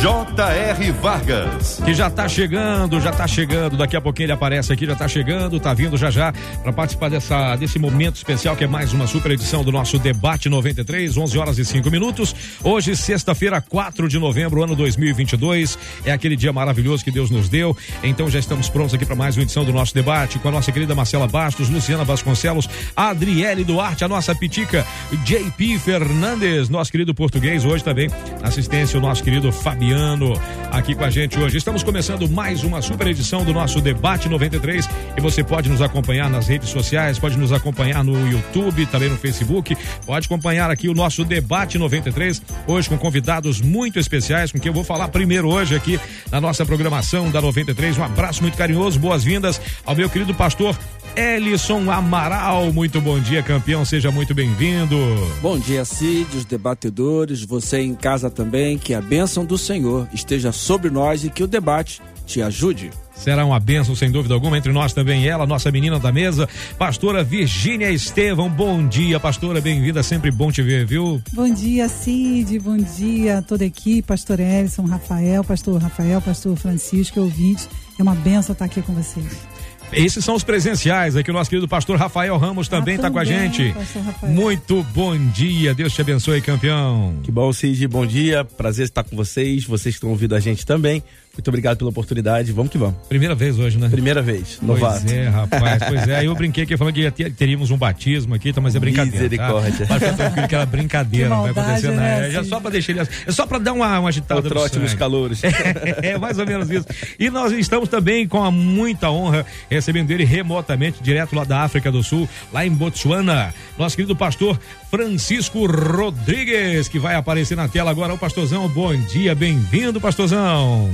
J.R. Vargas. Que já está chegando, já está chegando. Daqui a pouquinho ele aparece aqui, já está chegando, está vindo já já para participar dessa, desse momento especial que é mais uma super edição do nosso Debate 93, 11 horas e 5 minutos. Hoje, sexta-feira, 4 de novembro, ano 2022. É aquele dia maravilhoso que Deus nos deu. Então já estamos prontos aqui para mais uma edição do nosso debate com a nossa querida Marcela Bastos, Luciana Vasconcelos, Adriele Duarte, a nossa pitica, JP Fernandes, nosso querido português, hoje também assistência o nosso querido Fabiano Fabiano aqui com a gente hoje. Estamos começando mais uma super edição do nosso Debate 93 e você pode nos acompanhar nas redes sociais, pode nos acompanhar no YouTube, também no Facebook, pode acompanhar aqui o nosso Debate 93, hoje com convidados muito especiais, com quem eu vou falar primeiro hoje aqui na nossa programação da 93. Um abraço muito carinhoso, boas-vindas ao meu querido pastor Ellison Amaral. Muito bom dia, campeão. Seja muito bem-vindo. Bom dia, Cid, os debatedores, você em casa também. Que a bênção do Senhor esteja sobre nós e que o debate te ajude. Será uma bênção, sem dúvida alguma, entre nós também ela, nossa menina da mesa, pastora Virgínia Estevão. Bom dia, pastora, bem-vinda, sempre bom te ver, viu? Bom dia, Cid, bom dia a toda a equipe, pastor Ellison, Rafael, pastor Rafael, pastor Francisco, ouvintes. É uma benção estar aqui com vocês. Esses são os presenciais aqui. O nosso querido pastor Rafael Ramos também está ah, com a gente. Muito bom dia. Deus te abençoe, campeão. Que bom, Cid. Bom dia. Prazer estar com vocês. Vocês que estão ouvindo a gente também. Muito obrigado pela oportunidade. Vamos que vamos. Primeira vez hoje, né? Primeira vez, novato. Pois é, rapaz. Pois é. Eu brinquei que falando que teríamos um batismo aqui, tá, mas é brincadeira. Tá? Misericórdia. Tá? Mas tranquilo que era brincadeira, que maldade, não vai acontecer né, nada. É só pra deixar ele. É só pra dar uma, uma agitada. O trote nos calores. É, é, mais ou menos isso. E nós estamos também com a muita honra recebendo ele remotamente, direto lá da África do Sul, lá em Botsuana. Nosso querido pastor Francisco Rodrigues, que vai aparecer na tela agora. O pastorzão, bom dia, bem-vindo, pastorzão.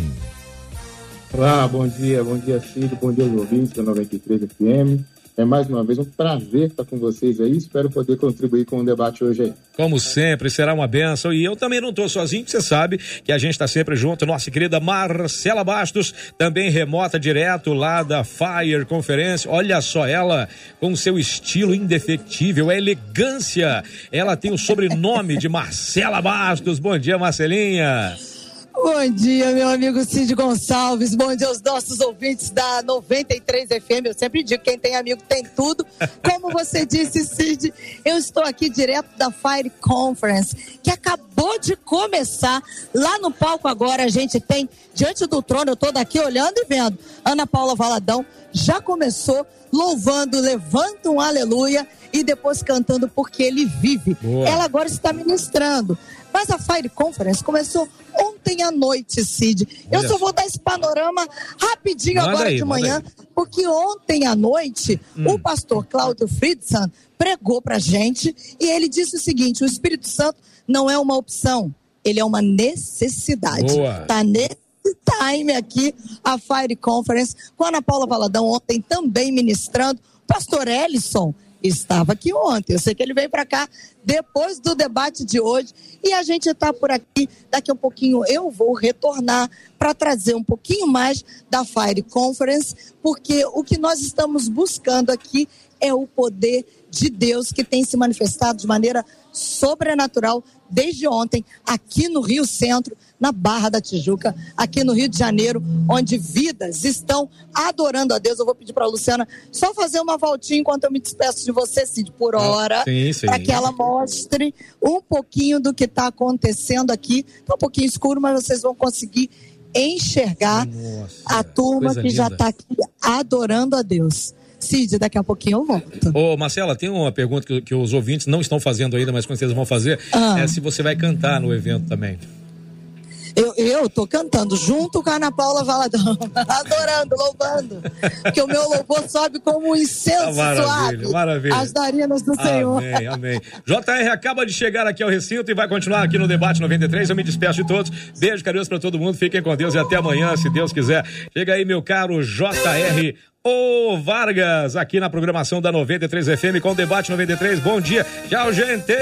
Olá, bom dia, bom dia, Cid, bom dia aos ouvintes da 93 FM. É mais uma vez um prazer estar com vocês aí. Espero poder contribuir com o debate hoje aí. Como sempre, será uma benção. E eu também não estou sozinho, você sabe que a gente está sempre junto. Nossa querida Marcela Bastos, também remota direto lá da Fire Conferência. Olha só ela com seu estilo indefectível, a elegância. Ela tem o sobrenome de Marcela Bastos. Bom dia, Marcelinha. Bom dia, meu amigo Cid Gonçalves. Bom dia aos nossos ouvintes da 93 FM. Eu sempre digo: quem tem amigo tem tudo. Como você disse, Cid, eu estou aqui direto da Fire Conference, que acabou de começar. Lá no palco agora a gente tem, diante do trono, eu estou daqui olhando e vendo. Ana Paula Valadão já começou louvando, levanta um aleluia e depois cantando porque ele vive. Boa. Ela agora está ministrando. Mas a Fire Conference começou ontem à noite, Cid. Eu só vou dar esse panorama rapidinho manda agora aí, de manhã, porque ontem à noite hum. o pastor Cláudio Friedson pregou pra gente e ele disse o seguinte: o Espírito Santo não é uma opção, ele é uma necessidade. Boa. Tá nesse time aqui, a Fire Conference, com a Ana Paula Valadão ontem também ministrando. Pastor Ellison estava aqui ontem. Eu sei que ele veio para cá depois do debate de hoje e a gente está por aqui. Daqui a um pouquinho eu vou retornar para trazer um pouquinho mais da Fire Conference, porque o que nós estamos buscando aqui é o poder de Deus que tem se manifestado de maneira sobrenatural desde ontem aqui no Rio Centro, na Barra da Tijuca, aqui no Rio de Janeiro, onde vidas estão adorando a Deus. Eu vou pedir para a Luciana só fazer uma voltinha enquanto eu me despeço de você, Cid, por ah, hora, para que ela mostre um pouquinho do que está acontecendo aqui. Está um pouquinho escuro, mas vocês vão conseguir enxergar Nossa, a turma que linda. já está aqui adorando a Deus. Cid, daqui a pouquinho eu volto. Ô, Marcela, tem uma pergunta que, que os ouvintes não estão fazendo ainda, mas com certeza vão fazer. Ah. É se você vai cantar no evento também. Eu, eu tô cantando junto com a Ana Paula Valadão, adorando, louvando. Porque o meu louvor sobe como um incenso ah, maravilha, suave. Maravilha. As narinas do amém, Senhor. Amém, amém. JR acaba de chegar aqui ao recinto e vai continuar aqui no Debate 93. Eu me despeço de todos. Beijo carinhoso para todo mundo. Fiquem com Deus e até amanhã, se Deus quiser. Chega aí, meu caro JR Ô Vargas, aqui na programação da 93 FM com o Debate 93. Bom dia. Tchau, gente.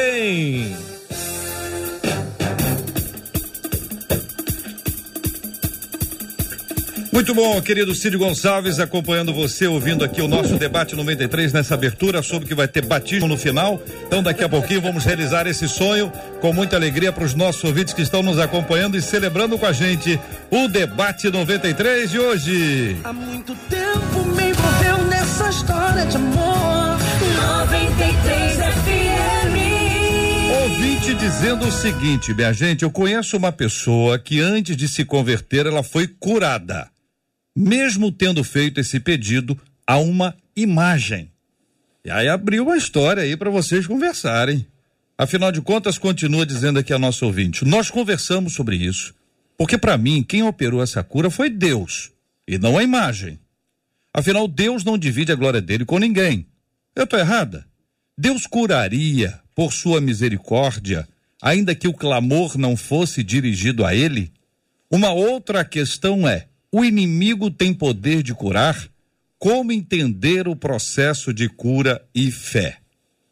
Muito bom, querido Cid Gonçalves, acompanhando você, ouvindo aqui o nosso debate 93 nessa abertura, soube que vai ter batismo no final. Então, daqui a pouquinho vamos realizar esse sonho com muita alegria para os nossos ouvintes que estão nos acompanhando e celebrando com a gente o debate 93 de hoje. Há muito tempo nessa história de amor. 93 FM. Ouvinte dizendo o seguinte, minha gente, eu conheço uma pessoa que antes de se converter, ela foi curada mesmo tendo feito esse pedido a uma imagem. E aí abriu uma história aí para vocês conversarem. Afinal de contas, continua dizendo aqui a nosso ouvinte: nós conversamos sobre isso, porque para mim quem operou essa cura foi Deus e não a imagem. Afinal, Deus não divide a glória dele com ninguém. Eu estou errada? Deus curaria por sua misericórdia, ainda que o clamor não fosse dirigido a ele? Uma outra questão é: o inimigo tem poder de curar? Como entender o processo de cura e fé?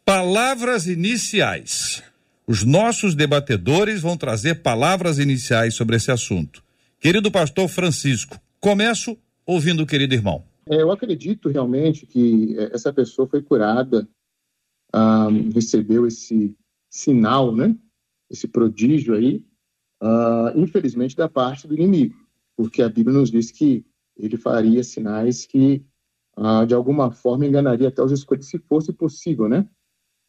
Palavras iniciais. Os nossos debatedores vão trazer palavras iniciais sobre esse assunto. Querido pastor Francisco, começo ouvindo o querido irmão. É, eu acredito realmente que é, essa pessoa foi curada, ah, recebeu esse sinal, né? Esse prodígio aí, ah, infelizmente da parte do inimigo porque a Bíblia nos diz que ele faria sinais que, ah, de alguma forma, enganaria até os escolhidos, se fosse possível, né?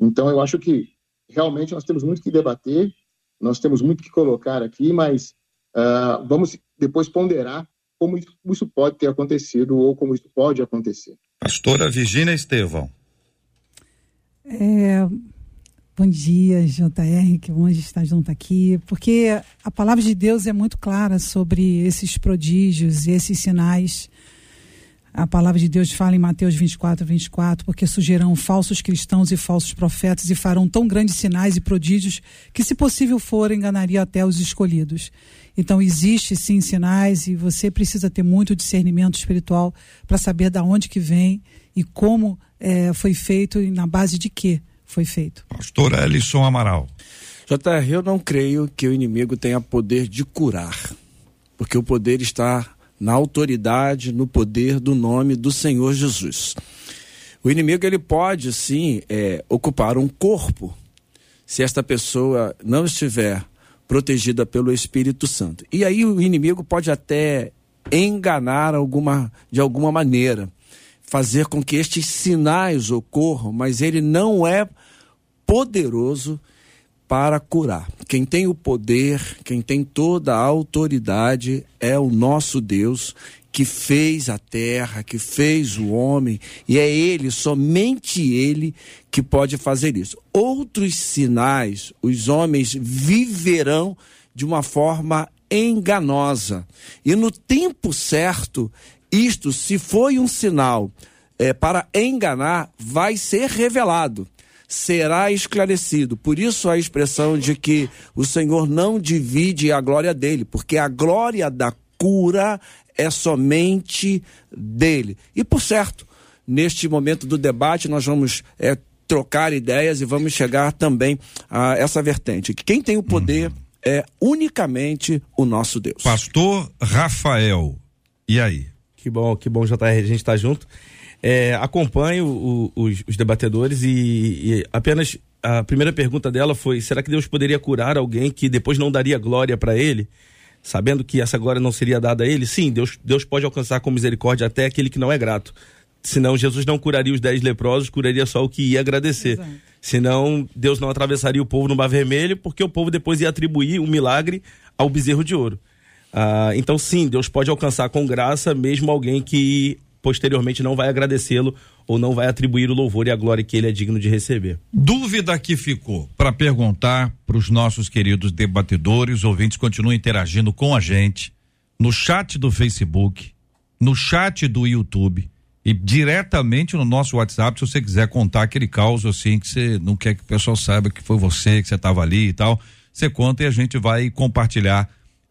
Então, eu acho que realmente nós temos muito que debater, nós temos muito que colocar aqui, mas ah, vamos depois ponderar como isso, pode ter acontecido ou como isso pode acontecer. Pastora Virginia Estevão. É, Bom dia, JR, que bom estar junto aqui, porque a palavra de Deus é muito clara sobre esses prodígios e esses sinais. A palavra de Deus fala em Mateus 24, 24, porque surgirão falsos cristãos e falsos profetas e farão tão grandes sinais e prodígios que, se possível for, enganaria até os escolhidos. Então, existe sim sinais e você precisa ter muito discernimento espiritual para saber da onde que vem e como é, foi feito e na base de quê foi feito. Pastor Ellison Amaral. JR, eu não creio que o inimigo tenha poder de curar, porque o poder está na autoridade, no poder do nome do Senhor Jesus. O inimigo ele pode sim é, ocupar um corpo se esta pessoa não estiver protegida pelo Espírito Santo. E aí o inimigo pode até enganar alguma, de alguma maneira fazer com que estes sinais ocorram, mas ele não é poderoso para curar. Quem tem o poder, quem tem toda a autoridade é o nosso Deus que fez a terra, que fez o homem, e é ele, somente ele, que pode fazer isso. Outros sinais os homens viverão de uma forma enganosa. E no tempo certo, isto, se foi um sinal é, para enganar, vai ser revelado, será esclarecido. Por isso a expressão de que o Senhor não divide a glória dele, porque a glória da cura é somente dele. E por certo, neste momento do debate, nós vamos é, trocar ideias e vamos chegar também a essa vertente. Que quem tem o poder uhum. é unicamente o nosso Deus. Pastor Rafael, e aí? Que bom, que bom, JR, a gente está junto. É, acompanho o, os, os, debatedores e, e, apenas a primeira pergunta dela foi: será que Deus poderia curar alguém que depois não daria glória para ele, sabendo que essa glória não seria dada a ele? Sim, Deus, Deus pode alcançar com misericórdia até aquele que não é grato. Senão Jesus não curaria os dez leprosos, curaria só o que ia agradecer. Exato. Senão Deus não atravessaria o povo no mar vermelho, porque o povo depois ia atribuir o um milagre ao bezerro de ouro. Ah, então, sim, Deus pode alcançar com graça mesmo alguém que posteriormente não vai agradecê-lo ou não vai atribuir o louvor e a glória que ele é digno de receber. Dúvida que ficou para perguntar para os nossos queridos debatedores, ouvintes continuem interagindo com a gente no chat do Facebook, no chat do YouTube e diretamente no nosso WhatsApp, se você quiser contar aquele caos assim que você não quer que o pessoal saiba que foi você, que você estava ali e tal, você conta e a gente vai compartilhar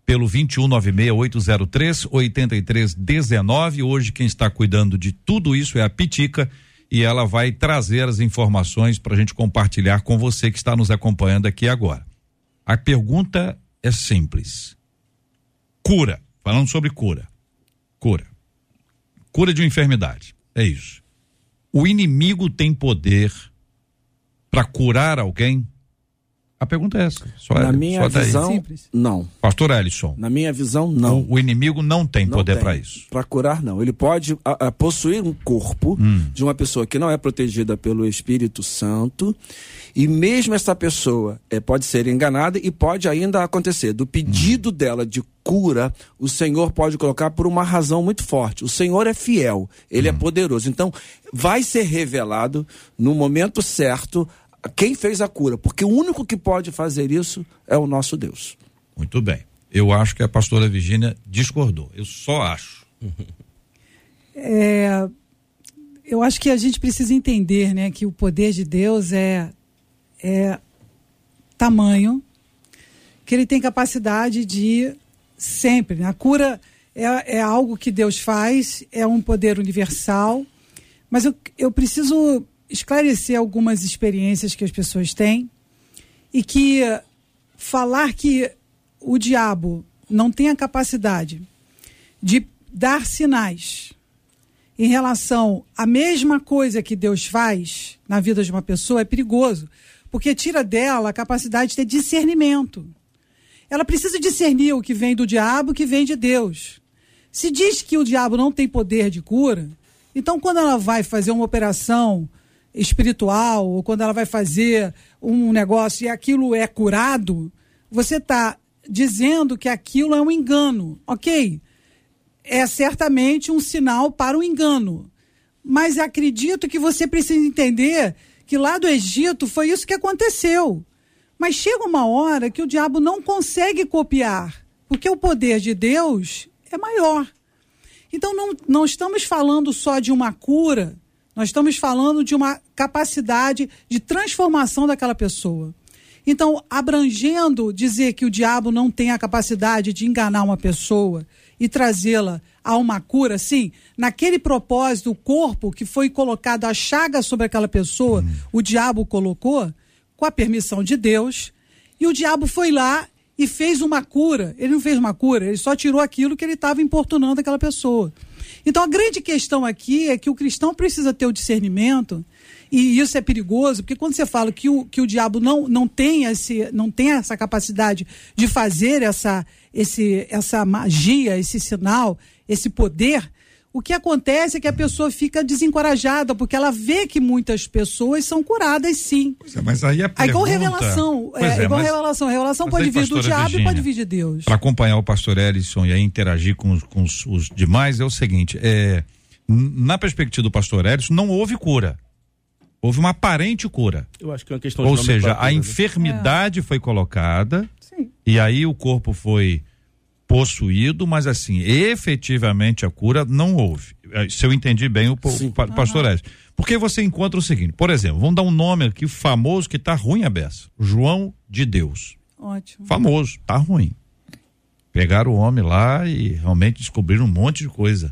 pelo 2196-803-8319. Hoje quem está cuidando de tudo isso é a Pitica e ela vai trazer as informações para a gente compartilhar com você que está nos acompanhando aqui agora. A pergunta é simples. Cura, falando sobre cura. Cura. Cura de uma enfermidade. É isso. O inimigo tem poder para curar alguém? A pergunta é essa. Só Na é, minha só daí. visão, Simples. não. Pastor Ellison, Na minha visão, não. o, o inimigo não tem Não poder para isso. Para curar, não. Ele pode a- a, possuir um corpo Hum. de uma pessoa que não é protegida pelo Espírito Santo. E mesmo essa pessoa eh, pode ser enganada e pode ainda acontecer. Do pedido Hum. dela de cura, o Senhor pode colocar por uma razão muito forte. O Senhor é fiel, ele Hum. é poderoso. Então, vai ser revelado no momento certo quem fez a cura. Porque o único que pode fazer isso é o nosso Deus. Muito bem. Eu acho que a pastora Virgínia discordou. Eu só acho. É, eu acho que a gente precisa entender né, que o poder de Deus é, é tamanho, que ele tem capacidade de sempre. né? A cura é, é algo que Deus faz, é um poder universal, mas eu, eu preciso esclarecer algumas experiências que as pessoas têm e que falar que o diabo não tem a capacidade de dar sinais em relação à mesma coisa que Deus faz na vida de uma pessoa é perigoso, porque tira dela a capacidade de ter discernimento. Ela precisa discernir o que vem do diabo e o que vem de Deus. Se diz que o diabo não tem poder de cura, então quando ela vai fazer uma operação espiritual, ou quando ela vai fazer um negócio e aquilo é curado, você está dizendo que aquilo é um engano, ok? é certamente um sinal para o engano. Mas acredito que você precisa entender que lá do Egito foi isso que aconteceu. Mas chega uma hora que o diabo não consegue copiar, porque o poder de Deus é maior. Então não, não estamos falando só de uma cura, nós estamos falando de uma capacidade de transformação daquela pessoa. Então, abrangendo dizer que o diabo não tem a capacidade de enganar uma pessoa e trazê-la a uma cura, sim, naquele propósito, o corpo que foi colocado, a chaga sobre aquela pessoa, o diabo colocou, com a permissão de Deus, e o diabo foi lá e fez uma cura. Ele não fez uma cura, ele só tirou aquilo que ele estava importunando aquela pessoa. Então a grande questão aqui é que o cristão precisa ter o discernimento, e isso é perigoso, porque quando você fala que o, que o diabo não, não, tem esse, não tem essa capacidade de fazer essa, esse, essa magia, esse sinal, esse poder, o que acontece é que a pessoa fica desencorajada, porque ela vê que muitas pessoas são curadas sim. Pois é, mas aí a É pergunta... igual revelação. Pois É, igual mas- revelação. Revelação mas pode aí, vir do diabo e Virgínia, pode vir de Deus. Para acompanhar o pastor Ellison e aí interagir com, os- com os, os demais é o seguinte: é, na perspectiva do pastor Ellison, não houve cura. Houve uma aparente cura. Eu acho que é uma questão Ou de seja, a né? enfermidade foi colocada Sim. e aí o corpo foi possuído, mas assim, efetivamente a cura não houve. Eh, Se eu entendi bem o, Sim. pa- pastor Ellison. Porque você encontra o seguinte, por exemplo, vamos dar um nome aqui famoso que tá ruim a beça. João de Deus. Ótimo. Famoso, tá ruim. Pegaram o homem lá e realmente descobriram um monte de coisa.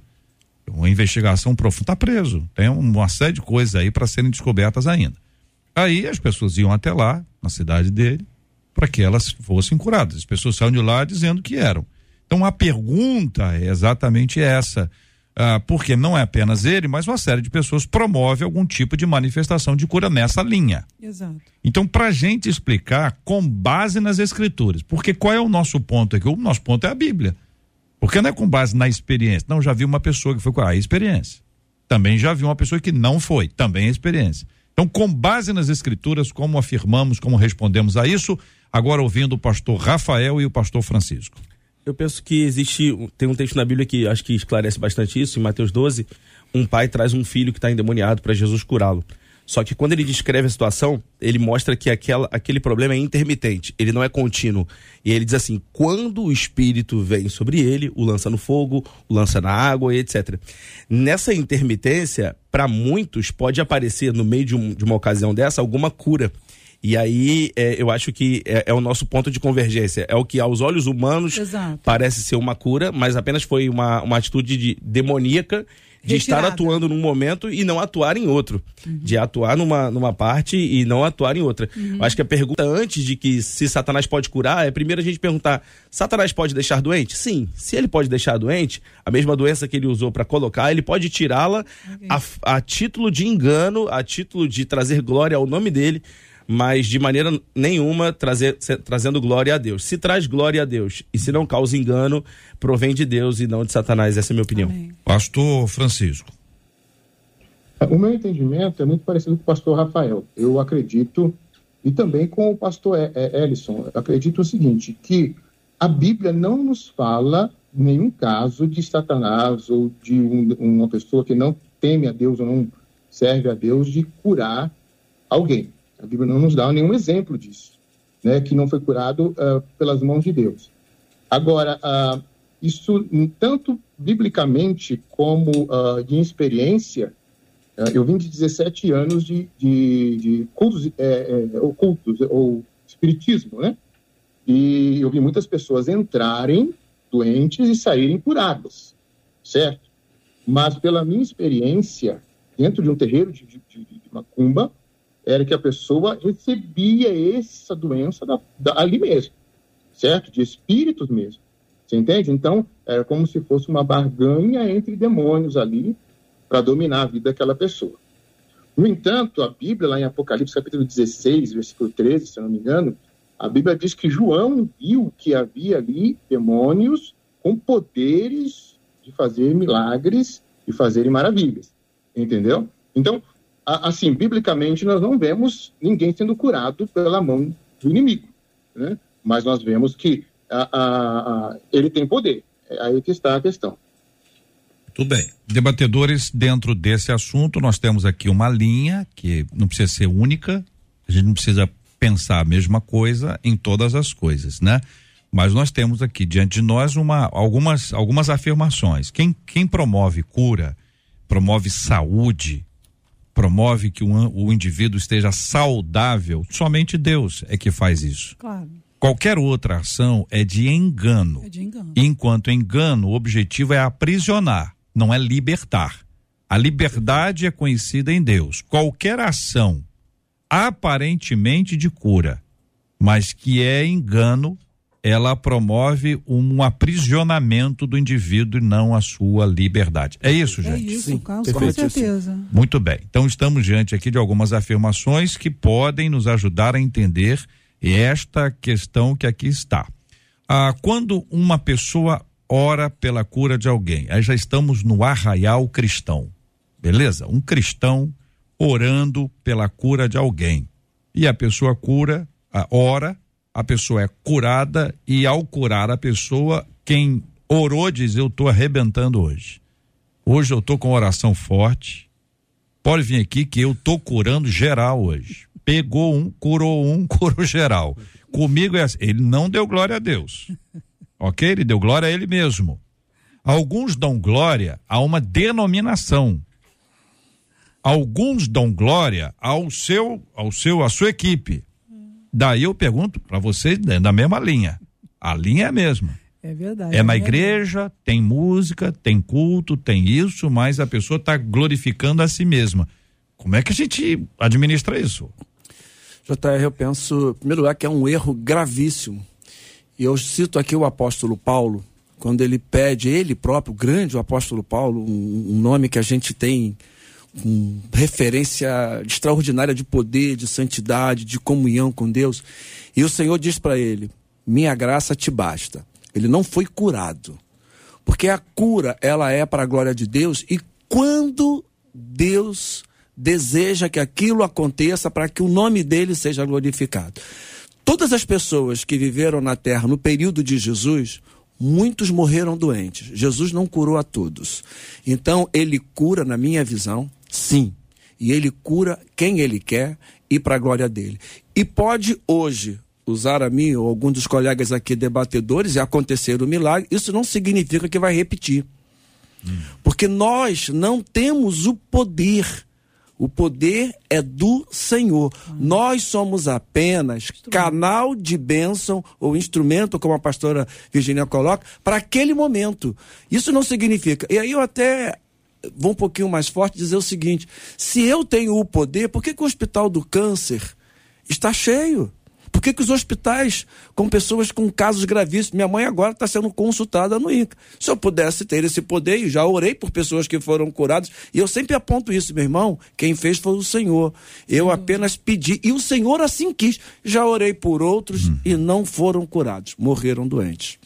Uma investigação profunda. Tá preso. Tem uma série de coisas aí para serem descobertas ainda. Aí as pessoas iam até lá, na cidade dele, para que elas fossem curadas. As pessoas saíram de lá dizendo que eram. Então a pergunta é exatamente essa. Ah, porque não é apenas ele, mas uma série de pessoas promove algum tipo de manifestação de cura nessa linha. Exato. Então, para a gente explicar com base nas escrituras, porque qual é o nosso ponto aqui? O nosso ponto é a Bíblia. Porque não é com base na experiência. Não, já vi uma pessoa que foi com a experiência. Também já vi uma pessoa que não foi, também é experiência. Então, com base nas escrituras, como afirmamos, como respondemos a isso, agora ouvindo o pastor Rafael e o pastor Francisco. Eu penso que existe, tem um texto na Bíblia que acho que esclarece bastante isso, em Mateus 12, um pai traz um filho que está endemoniado para Jesus curá-lo. Só que quando ele descreve a situação, ele mostra que aquela, aquele problema é intermitente, ele não é contínuo. E ele diz assim: quando o espírito vem sobre ele, o lança no fogo, o lança na água, etc. Nessa intermitência, para muitos, pode aparecer no meio de, um- de uma ocasião dessa alguma cura. E aí é, eu acho que é, é o nosso ponto de convergência. É o que aos olhos humanos Exato. parece ser uma cura, mas apenas foi uma, uma atitude de, demoníaca de estar Retirada. atuando num momento e não atuar em outro. De atuar numa, numa parte e não atuar em outra. Eu acho que a pergunta antes de que se Satanás pode curar é primeiro a gente perguntar: Satanás pode deixar doente? Sim. Se ele pode deixar doente, a mesma doença que ele usou para colocar, ele pode tirá-la a, a título de engano, a título de trazer glória ao nome dele. Mas de maneira nenhuma trazer, trazendo glória a Deus. Se traz glória a Deus e se não causa engano, provém de Deus e não de Satanás. Essa é a minha opinião. Amém. Pastor Francisco. O meu entendimento é muito parecido com o pastor Rafael. Eu acredito, e também com o pastor Ellison, eu acredito o seguinte, que a Bíblia não nos fala nenhum caso de Satanás ou de um- uma pessoa que não teme a Deus ou não serve a Deus de curar alguém. A Bíblia não nos dá nenhum exemplo disso, né, que não foi curado ah, pelas mãos de Deus. Agora, ah, isso tanto biblicamente como ah, de experiência, eu vim de 17 anos de, de, de cultos é, é, ocultos, ou espiritismo, né? E eu vi muitas pessoas entrarem doentes e saírem curadas, certo? Mas pela minha experiência, dentro de um terreiro de, de, de macumba, era que a pessoa recebia essa doença da, da- ali mesmo, certo? De espíritos mesmo. Você entende? Então, era como se fosse uma barganha entre demônios ali para dominar a vida daquela pessoa. No entanto, a Bíblia, lá em Apocalipse capítulo 16, versículo 13, se não me engano, a Bíblia diz que João viu que havia ali demônios com poderes de fazer milagres e fazerem maravilhas. Entendeu? Então, assim, biblicamente, nós não vemos ninguém sendo curado pela mão do inimigo. Né? Mas nós vemos que a- a- a- ele tem poder. É aí que está a questão. Tudo bem. Debatedores, dentro desse assunto, nós temos aqui uma linha que não precisa ser única, a gente não precisa pensar a mesma coisa em todas as coisas, né? Mas nós temos aqui diante de nós uma, algumas, algumas afirmações. Quem, quem promove cura, promove saúde, promove que o, indivíduo esteja saudável, somente Deus é que faz isso. Claro, Qualquer outra ação é de engano. é de engano. Enquanto engano, o objetivo é aprisionar, não é libertar. A liberdade é conhecida em Deus. Qualquer ação aparentemente de cura, mas que é engano, ela promove um aprisionamento do indivíduo e não a sua liberdade. É isso, É gente? isso, Sim, Carlos, com certeza. Muito bem. Então estamos diante aqui de algumas afirmações que podem nos ajudar a entender esta questão que aqui está. Ah, quando uma pessoa ora pela cura de alguém, aí já estamos no arraial cristão, beleza? Um cristão orando pela cura de alguém. E a pessoa cura, a ora, a pessoa é curada e ao curar a pessoa, quem orou diz: Eu estou arrebentando hoje. Hoje eu estou com oração forte. Pode vir aqui que eu tô curando geral hoje. Pegou um, curou um, curou geral. Comigo é assim. Ele não deu glória a Deus. Ok? Ele deu glória a ele mesmo. Alguns dão glória a uma denominação. Alguns dão glória ao seu, ao seu, à sua equipe. Daí eu pergunto para vocês dentro da mesma linha. A linha é a mesma. É verdade. É na verdade. igreja, tem música, tem culto, tem isso, mas a pessoa está glorificando a si mesma. Como é que a gente administra isso? JR, eu penso, em primeiro lugar, que é um erro gravíssimo. E eu cito aqui o apóstolo Paulo, quando ele pede, ele próprio, o grande o apóstolo Paulo, um, um nome que a gente tem com referência extraordinária de poder, de santidade, de comunhão com Deus. E o Senhor diz para ele: Minha graça te basta. Ele não foi curado. Porque a cura, ela é para a glória de Deus e quando Deus deseja que aquilo aconteça para que o nome dele seja glorificado. Todas as pessoas que viveram na terra no período de Jesus, muitos morreram doentes. Jesus não curou a todos. Então, ele cura, na minha visão, sim. E ele cura quem ele quer e para a glória dele. E pode hoje usar a mim ou algum dos colegas aqui debatedores e acontecer o milagre, isso não significa que vai repetir. Porque nós não temos o poder. O poder é do Senhor. Nós somos apenas canal de bênção ou instrumento, como a pastora Virginia coloca, para aquele momento. Isso não significa. E aí eu até vou um pouquinho mais forte dizer o seguinte: se eu tenho o poder, por que, que o hospital do câncer está cheio? Por que, que os hospitais com pessoas com casos gravíssimos? Minha mãe agora está sendo consultada no INCA. Se eu pudesse ter esse poder, e já orei por pessoas que foram curadas, e eu sempre aponto isso, meu irmão, quem fez foi o Senhor. Eu apenas pedi, e o Senhor assim quis. Já orei por outros e não foram curados, morreram doentes.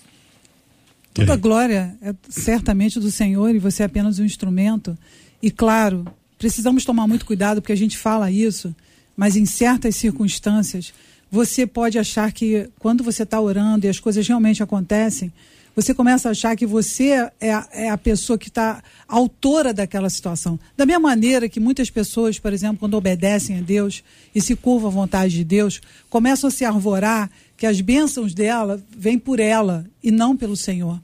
Toda a glória é certamente do Senhor e você é apenas um instrumento. E claro, precisamos tomar muito cuidado porque a gente fala isso, mas em certas circunstâncias, você pode achar que quando você está orando e as coisas realmente acontecem, você começa a achar que você é, a- é a pessoa que está autora daquela situação. Da mesma maneira que muitas pessoas, por exemplo, quando obedecem a Deus e se curvam à vontade de Deus, começam a se arvorar que as bênçãos dela vêm por ela e não pelo Senhor.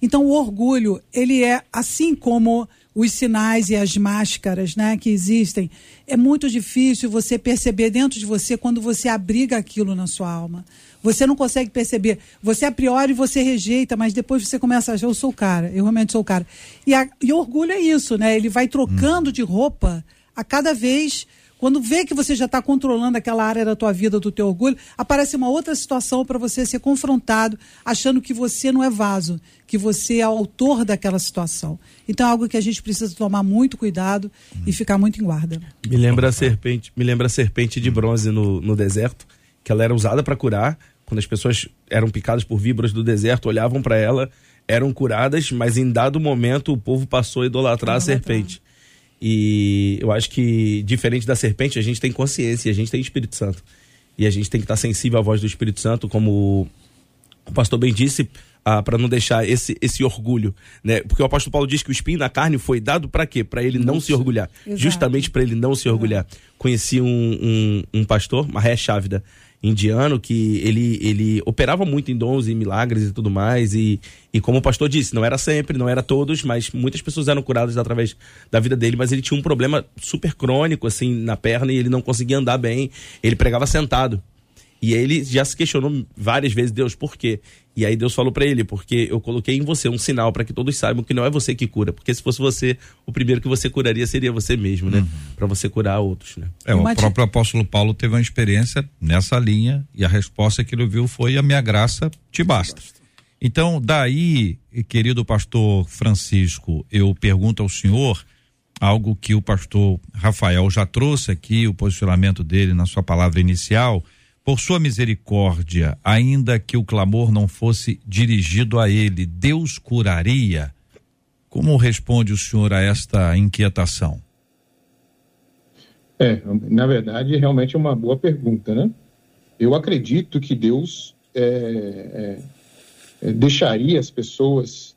Então o orgulho, ele é assim como os sinais e as máscaras né, que existem. É muito difícil você perceber dentro de você quando você abriga aquilo na sua alma. Você não consegue perceber. Você, a priori, você rejeita, mas depois você começa a achar, eu sou o cara, eu realmente sou o cara. E, a- e orgulho é isso, né? Ele vai trocando de roupa a cada vez. Quando vê que você já está controlando aquela área da tua vida, do teu orgulho, aparece uma outra situação para você ser confrontado, achando que você não é vaso, que você é autor daquela situação. Então é algo que a gente precisa tomar muito cuidado e ficar muito em guarda. Me lembra a serpente, me lembra a serpente de bronze no, no deserto, que ela era usada para curar. Quando as pessoas eram picadas por víboras do deserto, olhavam para ela, eram curadas, mas em dado momento o povo passou a idolatrar a serpente. E eu acho que, diferente da serpente, a gente tem consciência, a gente tem Espírito Santo. E a gente tem que estar sensível à voz do Espírito Santo, como o pastor bem disse, para não deixar esse, esse orgulho, né? Porque o apóstolo Paulo diz que o espinho na carne foi dado para quê? Para ele não, se orgulhar. Exato. Justamente para ele não se orgulhar. Conheci um, um, um pastor, Maher Chávida, indiano, que ele, ele operava muito em dons e milagres e tudo mais. E, e como o pastor disse, não era sempre, não era todos, mas muitas pessoas eram curadas através da vida dele. Mas ele tinha um problema super crônico, assim, na perna e ele não conseguia andar bem. Ele pregava sentado. E aí ele já se questionou várias vezes, Deus, por quê? E aí Deus falou pra ele, porque eu coloquei em você um sinal para que todos saibam que não é você que cura, porque se fosse você, o primeiro que você curaria seria você mesmo, né? Pra você curar outros, né? É, o Uma di- próprio apóstolo Paulo teve uma experiência nessa linha e a resposta que ele viu foi: a minha graça te basta. Então, daí, querido pastor Francisco, eu pergunto ao senhor algo que o pastor Rafael já trouxe aqui, o posicionamento dele na sua palavra inicial. Por sua misericórdia, ainda que o clamor não fosse dirigido a ele, Deus curaria? Como responde o senhor a esta inquietação? É, na verdade, realmente é uma boa pergunta, né? Eu acredito que Deus é, é, é, deixaria as pessoas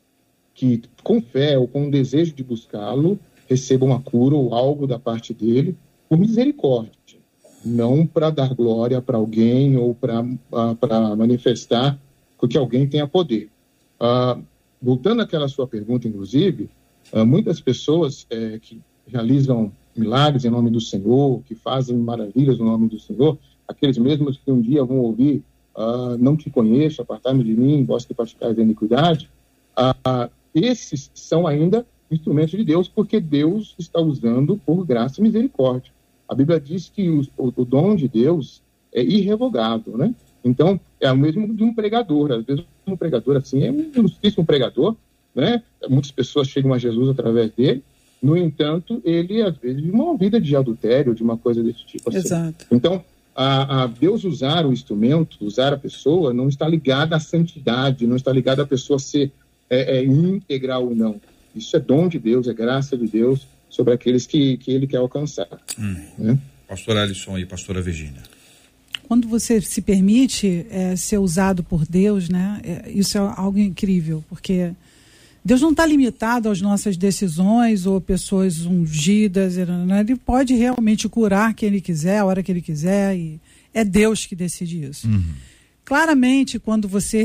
que, com fé ou com desejo de buscá-lo, recebam a cura ou algo da parte dele por misericórdia, não para dar glória para alguém ou para manifestar que alguém tenha poder. Ah, voltando àquela sua pergunta, inclusive, ah, muitas pessoas é, que realizam milagres em nome do Senhor, que fazem maravilhas no nome do Senhor, aqueles mesmos que um dia vão ouvir, ah, não te conheço, apartar-me de mim, vós que praticais a iniquidade, ah, esses são ainda instrumentos de Deus, porque Deus está usando por graça e misericórdia. A Bíblia diz que o, o, dom de Deus é irrevogável, né? Então, é o mesmo de um pregador. Às vezes, um pregador, assim, é um ilustríssimo pregador, né? Muitas pessoas chegam a Jesus através dele. No entanto, ele, às vezes, vive uma vida de adultério, de uma coisa desse tipo. Assim. Exato. Então, a, a Deus usar o instrumento, usar a pessoa, não está ligado à santidade, não está ligado à pessoa ser é, é, íntegra ou não. Isso é dom de Deus, é graça de Deus sobre aqueles que, que ele quer alcançar. Né? Pastor Alisson e pastora Virgínia. Quando você se permite é, ser usado por Deus, né? é, isso é algo incrível, porque Deus não está limitado às nossas decisões ou pessoas ungidas. né? Ele pode realmente curar quem ele quiser, a hora que ele quiser, e é Deus que decide isso. Claramente, quando você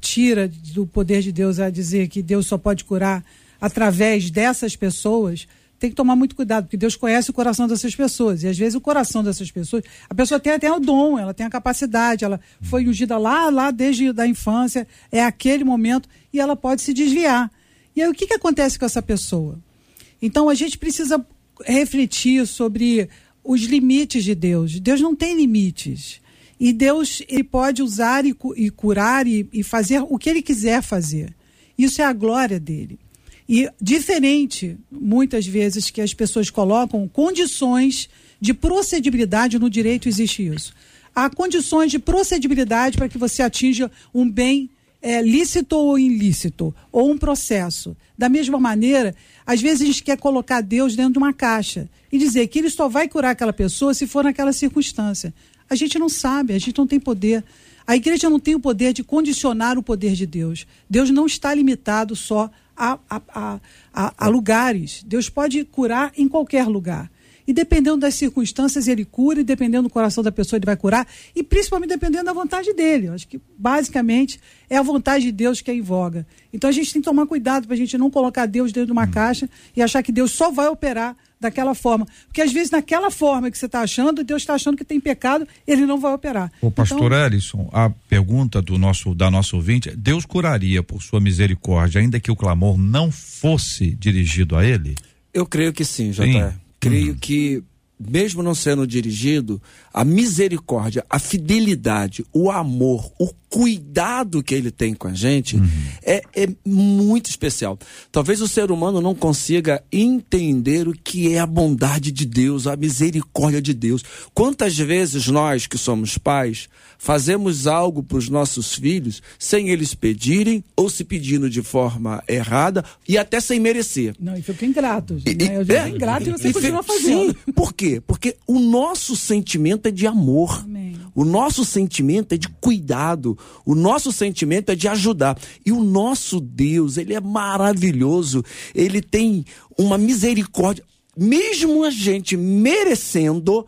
tira do poder de Deus a dizer que Deus só pode curar através dessas pessoas, tem que tomar muito cuidado, porque Deus conhece o coração dessas pessoas. E às vezes o coração dessas pessoas, a pessoa tem até o dom, ela tem a capacidade, ela foi ungida lá, lá desde a infância, é aquele momento, e ela pode se desviar. E aí o que, que acontece com essa pessoa? Então a gente precisa refletir sobre os limites de Deus. Deus não tem limites. E Deus ele pode usar e, e curar e, e fazer o que ele quiser fazer. Isso é a glória dele. E diferente, muitas vezes, que as pessoas colocam condições de procedibilidade no direito, existe isso. Há condições de procedibilidade para que você atinja um bem é, lícito ou ilícito, ou um processo. Da mesma maneira, às vezes a gente quer colocar Deus dentro de uma caixa e dizer que ele só vai curar aquela pessoa se for naquela circunstância. A gente não sabe, a gente não tem poder. A igreja não tem o poder de condicionar o poder de Deus. Deus não está limitado só a, a, a, a, lugares. Deus pode curar em qualquer lugar. E dependendo das circunstâncias, ele cura, e dependendo do coração da pessoa, ele vai curar, e principalmente dependendo da vontade dele. Eu acho que, basicamente, é a vontade de Deus que é em voga. Então a gente tem que tomar cuidado para a gente não colocar Deus dentro de uma caixa e achar que Deus só vai operar daquela forma. Porque às vezes, naquela forma que você está achando, Deus está achando que tem pecado, ele não vai operar. O pastor Então, Ellison, a pergunta do nosso da nossa ouvinte, é, Deus curaria por sua misericórdia, ainda que o clamor não fosse dirigido a ele? Eu creio que sim. Sim. Creio que, mesmo não sendo dirigido, a misericórdia, a fidelidade, o amor, o cuidado que ele tem com a gente é, é muito especial. Talvez o ser humano não consiga entender o que é a bondade de Deus, a misericórdia de Deus. Quantas vezes nós que somos pais fazemos algo para os nossos filhos sem eles pedirem ou se pedindo de forma errada e até sem merecer. Não, e fica ingrato. E- Né? Eu já é, fui ingrato e você e continua fazendo. Sim, por quê? Porque o nosso sentimento é de amor. Amém. O nosso sentimento é de cuidado. O nosso sentimento é de ajudar. E o nosso Deus, ele é maravilhoso. Ele tem uma misericórdia. Mesmo a gente merecendo,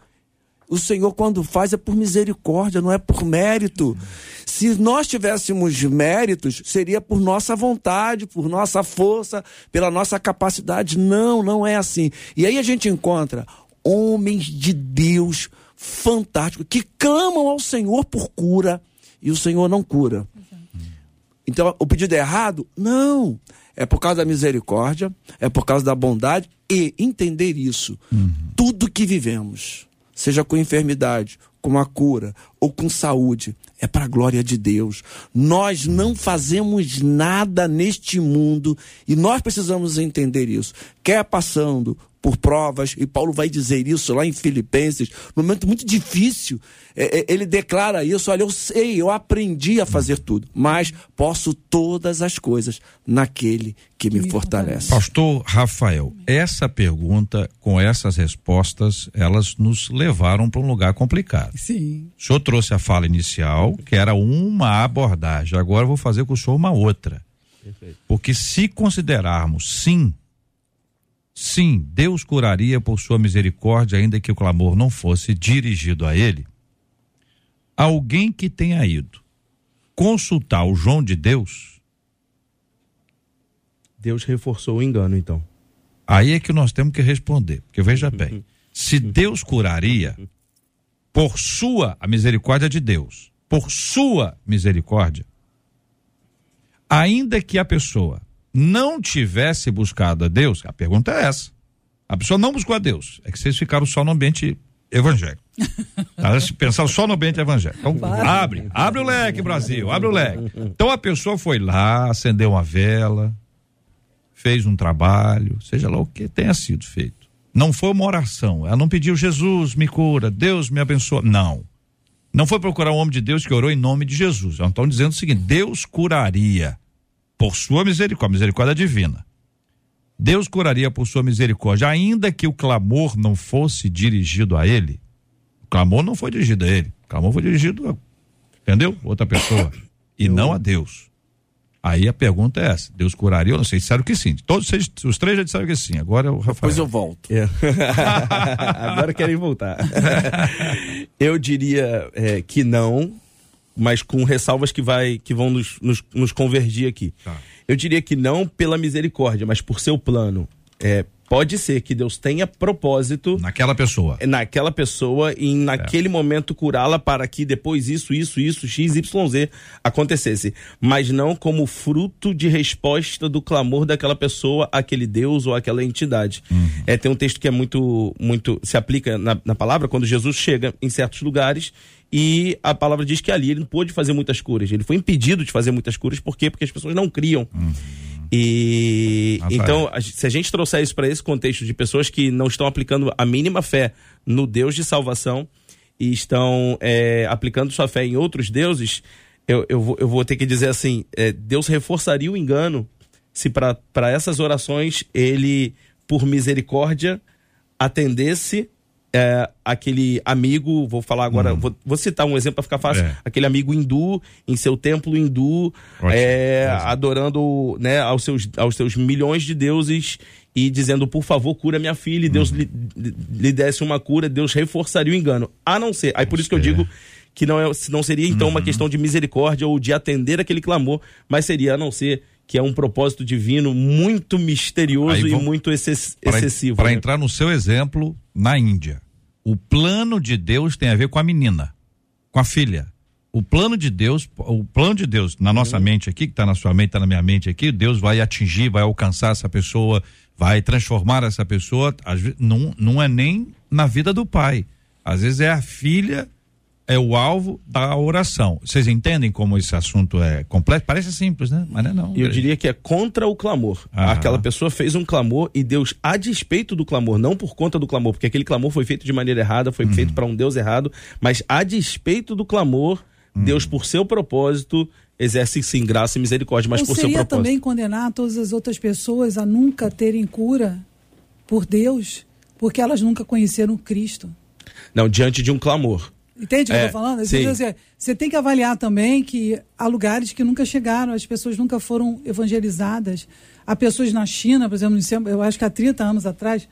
o Senhor, quando faz, é por misericórdia, não é por mérito. Se nós tivéssemos méritos, seria por nossa vontade, por nossa força, pela nossa capacidade. Não, não é assim. E aí a gente encontra homens de Deus fantásticos que clamam ao Senhor por cura e o Senhor não cura. Então, o pedido é errado? Não. É por causa da misericórdia, é por causa da bondade e entender isso. Tudo que vivemos, seja com enfermidade, com a cura ou com saúde, é para a glória de Deus. Nós não fazemos nada neste mundo e nós precisamos entender isso. Quer passando por provas, e Paulo vai dizer isso lá em Filipenses, num momento muito difícil, é, é, ele declara isso: olha, eu sei, eu aprendi a fazer tudo, mas posso todas as coisas naquele que me me fortalece. Pastor Rafael, essa pergunta com essas respostas, elas nos levaram para um lugar complicado. Sim. O senhor trouxe a fala inicial, que era uma abordagem. Agora eu vou fazer com o senhor uma outra. Porque se considerarmos sim, sim, Deus curaria por sua misericórdia, ainda que o clamor não fosse dirigido a ele, alguém que tenha ido consultar o João de Deus, Deus reforçou o engano, então. aí é que nós temos que responder. Porque veja bem, se Deus curaria por sua a misericórdia de Deus, por sua misericórdia, ainda que a pessoa não tivesse buscado a Deus, a pergunta é essa. A pessoa não buscou a Deus, é que vocês ficaram só no ambiente evangélico. Tá? Se pensar só no ambiente evangélico. Então, abre, abre o leque, Brasil, abre o leque. Então a pessoa foi lá, acendeu uma vela, fez um trabalho, seja lá o que tenha sido feito. Não foi uma oração, ela não pediu Jesus me cura, Deus me abençoa. Não. Não foi procurar um homem de Deus que orou em nome de Jesus. Elas estão dizendo o seguinte: Deus curaria por sua misericórdia, misericórdia divina. Deus curaria por sua misericórdia, ainda que o clamor não fosse dirigido a ele. O clamor não foi dirigido a ele, o clamor foi dirigido a, entendeu? Outra pessoa. E não a Deus. Aí a pergunta é essa: Deus curaria? Eu não sei, disseram que sim. Todos vocês, os três já disseram que sim. Agora é o Rafael. Depois eu volto. É. Agora querem voltar. Eu diria é, que não, mas com ressalvas que, vai, que vão nos, nos, nos convergir aqui. Tá. Eu diria que não pela misericórdia, mas por seu plano. É, Pode ser que Deus tenha propósito Naquela pessoa. naquela pessoa e naquele momento curá-la para que depois isso, isso, isso, X, Y, Z acontecesse. Mas não como fruto de resposta do clamor daquela pessoa, aquele Deus ou aquela entidade. É, tem um texto que é muito, muito, se aplica na, na palavra, quando Jesus chega em certos lugares e a palavra diz que ali ele não pôde fazer muitas curas. Ele foi impedido de fazer muitas curas, por quê? Porque as pessoas não criam. E Rafael. então, a- se a gente trouxer isso para esse contexto de pessoas que não estão aplicando a mínima fé no Deus de salvação e estão é, aplicando sua fé em outros deuses, eu, eu, vou, eu vou ter que dizer assim: é, Deus reforçaria o engano se para essas orações ele, por misericórdia, atendesse é, aquele amigo, vou falar agora, vou, vou citar um exemplo para ficar fácil, É. aquele amigo hindu em seu templo hindu, Ótimo, é, ótimo. adorando né, aos, seus, aos seus milhões de deuses e dizendo, por favor, cura minha filha, e Deus lhe, lhe desse uma cura, Deus reforçaria o engano. A não ser, aí por isso que eu ser. digo que não, é, não seria então Uhum. uma questão de misericórdia ou de atender aquele clamor, mas seria a não ser que é um propósito divino muito misterioso Aí e vamos- muito exces- Para excessivo. para né? entrar no seu exemplo, na Índia, o plano de Deus tem a ver com a menina, com a filha. O plano de Deus, o plano de Deus na nossa mente aqui, que está na sua mente, está na minha mente aqui, Deus vai atingir, vai alcançar essa pessoa, vai transformar essa pessoa. Às vezes, não, não é nem na vida do pai. Às vezes é a filha, é o alvo da oração. Vocês entendem como esse assunto é complexo? Parece simples, né? Mas não é não. Eu diria que é contra o clamor. Aham. Aquela pessoa fez um clamor e Deus, a despeito do clamor, não por conta do clamor, porque aquele clamor foi feito de maneira errada, Uhum. foi feito para um Deus errado, mas a despeito do clamor, Uhum. Deus, por seu propósito, exerce sim graça e misericórdia, mas Ou por seu seria propósito. também condenar todas as outras pessoas a nunca terem cura por Deus, porque elas nunca conheceram Cristo. Não, diante de um clamor. Entende o que É, eu tô falando? sim. Quer dizer, Você tem que avaliar também que há lugares que nunca chegaram, as pessoas nunca foram evangelizadas. Há pessoas na China, por exemplo, eu acho que há 30 anos atrás,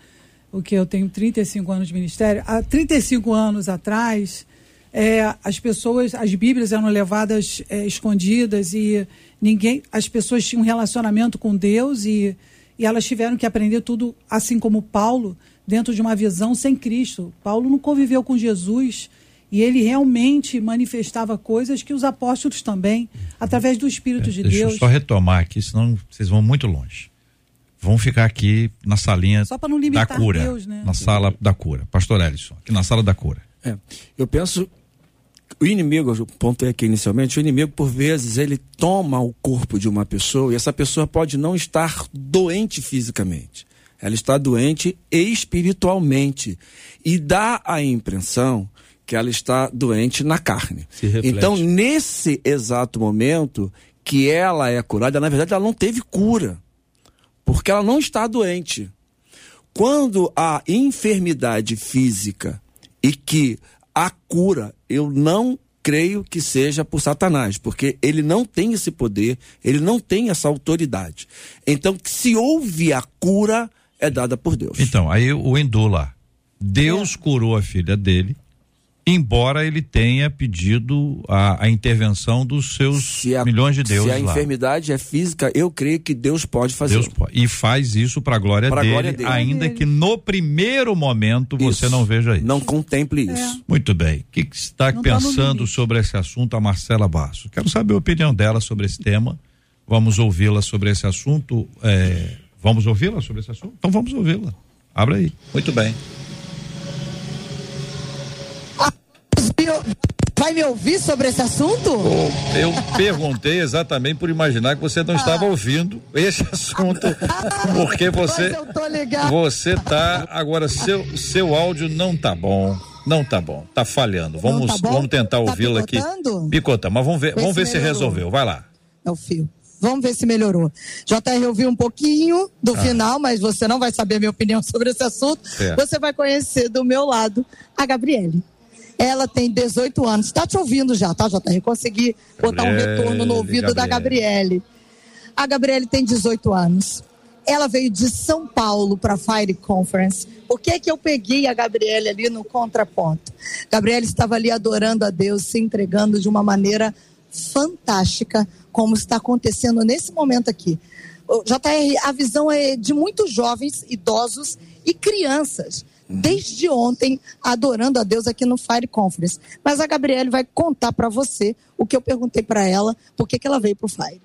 o que eu tenho 35 anos de ministério, há 35 anos atrás, é, as pessoas, as Bíblias eram levadas é, escondidas e ninguém, as pessoas tinham um relacionamento com Deus e, e elas tiveram que aprender tudo, assim como Paulo, dentro de uma visão sem Cristo. Paulo não conviveu com Jesus e ele realmente manifestava coisas que os apóstolos também, através do Espírito de É, Deixa Deus. eu só retomar aqui, senão vocês vão muito longe. Vão ficar aqui na salinha Só pra não da limitar cura. Deus, né? Na sala da cura. Pastor Ellison, aqui na sala da cura. É, eu penso o inimigo, eu pontei aqui inicialmente, o inimigo por vezes ele toma o corpo de uma pessoa e essa pessoa pode não estar doente fisicamente. Ela está doente espiritualmente e dá a impressão que ela está doente na carne. Então, nesse exato momento que ela é curada, na verdade ela não teve cura, porque ela não está doente. Quando a enfermidade física e que a cura, eu não creio que seja por Satanás, porque ele não tem esse poder, ele não tem essa autoridade. Então, se houve a cura, é dada por Deus. Então, aí o Endu lá. Deus É. curou a filha dele, embora ele tenha pedido a, a intervenção dos seus Se a, milhões de se deuses a lá. enfermidade é física, eu creio que Deus pode fazer. Deus pode. E faz isso para a glória, glória dele. ainda que no primeiro momento você Isso. não veja isso. Não contemple isso. Muito bem. O que, que está Não tá pensando limite. sobre esse assunto a Marcela Basso? Quero saber a opinião dela sobre esse tema. Vamos ouvi-la sobre esse assunto. é, Vamos ouvi-la sobre esse assunto? Então vamos ouvi-la. Abra aí. Muito bem. Vai me ouvir sobre esse assunto? Eu perguntei exatamente por imaginar que você não estava ouvindo esse assunto, porque você você tá agora seu seu áudio não tá bom. Não tá bom, tá falhando. Vamos, tá vamos tentar Tá ouvi-la aqui. Picota, mas vamos ver, vamos se ver se resolveu. Vai lá. É o fio. Vamos ver se melhorou. JR, eu vi um pouquinho do Ah. final, mas você não vai saber a minha opinião sobre esse assunto. Certo. Você vai conhecer do meu lado a Gabriele. Ela tem 18 anos. Está te ouvindo já, tá, JR? Consegui botar um Gabriele, retorno no ouvido da Gabriele. A Gabriele tem 18 anos. Ela veio de São Paulo para a Fire Conference. Por que que eu peguei a Gabriele ali no contraponto? Gabriele estava ali adorando a Deus, se entregando de uma maneira fantástica, como está acontecendo nesse momento aqui. JR, a visão é de muitos jovens, idosos e crianças, desde ontem, adorando a Deus aqui no Fire Conference. Mas a Gabriele vai contar para você o que eu perguntei para ela, por que ela veio pro Fire.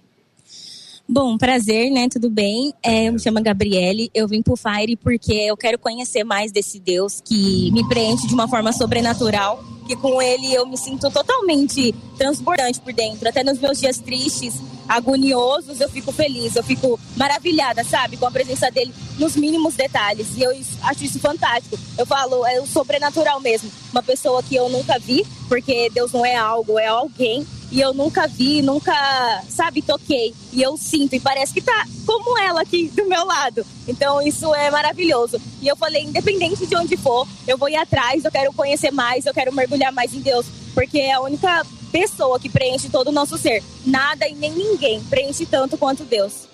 Bom, prazer, né? Tudo bem? É, eu me chamo Gabriele, eu vim pro Fire porque eu quero conhecer mais desse Deus que me preenche de uma forma sobrenatural, que com ele eu me sinto totalmente transbordante por dentro. Até nos meus dias tristes, agoniosos, eu fico feliz, eu fico maravilhada, sabe? Com a presença dele nos mínimos detalhes. E eu acho isso fantástico. Eu falo, é o sobrenatural mesmo. Uma pessoa que eu nunca vi, porque Deus não é algo, é alguém e eu nunca vi, nunca, sabe, toquei. E eu sinto, e parece que tá como ela aqui do meu lado. Então isso é maravilhoso. E eu falei, independente de onde for, eu vou ir atrás, eu quero conhecer mais, eu quero mergulhar mais em Deus, porque é a única pessoa que preenche todo o nosso ser. Nada e nem ninguém preenche tanto quanto Deus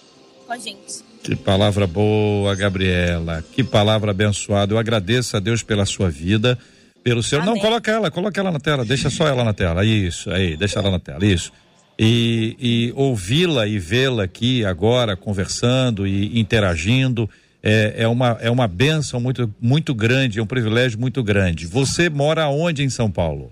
com a gente. Que palavra boa, Gabriela. Que palavra abençoada. Eu agradeço a Deus pela sua vida, pelo seu. Não, Amém. coloca ela, coloca ela na tela, deixa só ela na tela. Isso, aí, deixa ela na tela, isso. E, e ouvi-la e vê-la aqui agora conversando e interagindo é, é uma é uma benção muito muito grande, é um privilégio muito grande. Você mora onde em São Paulo?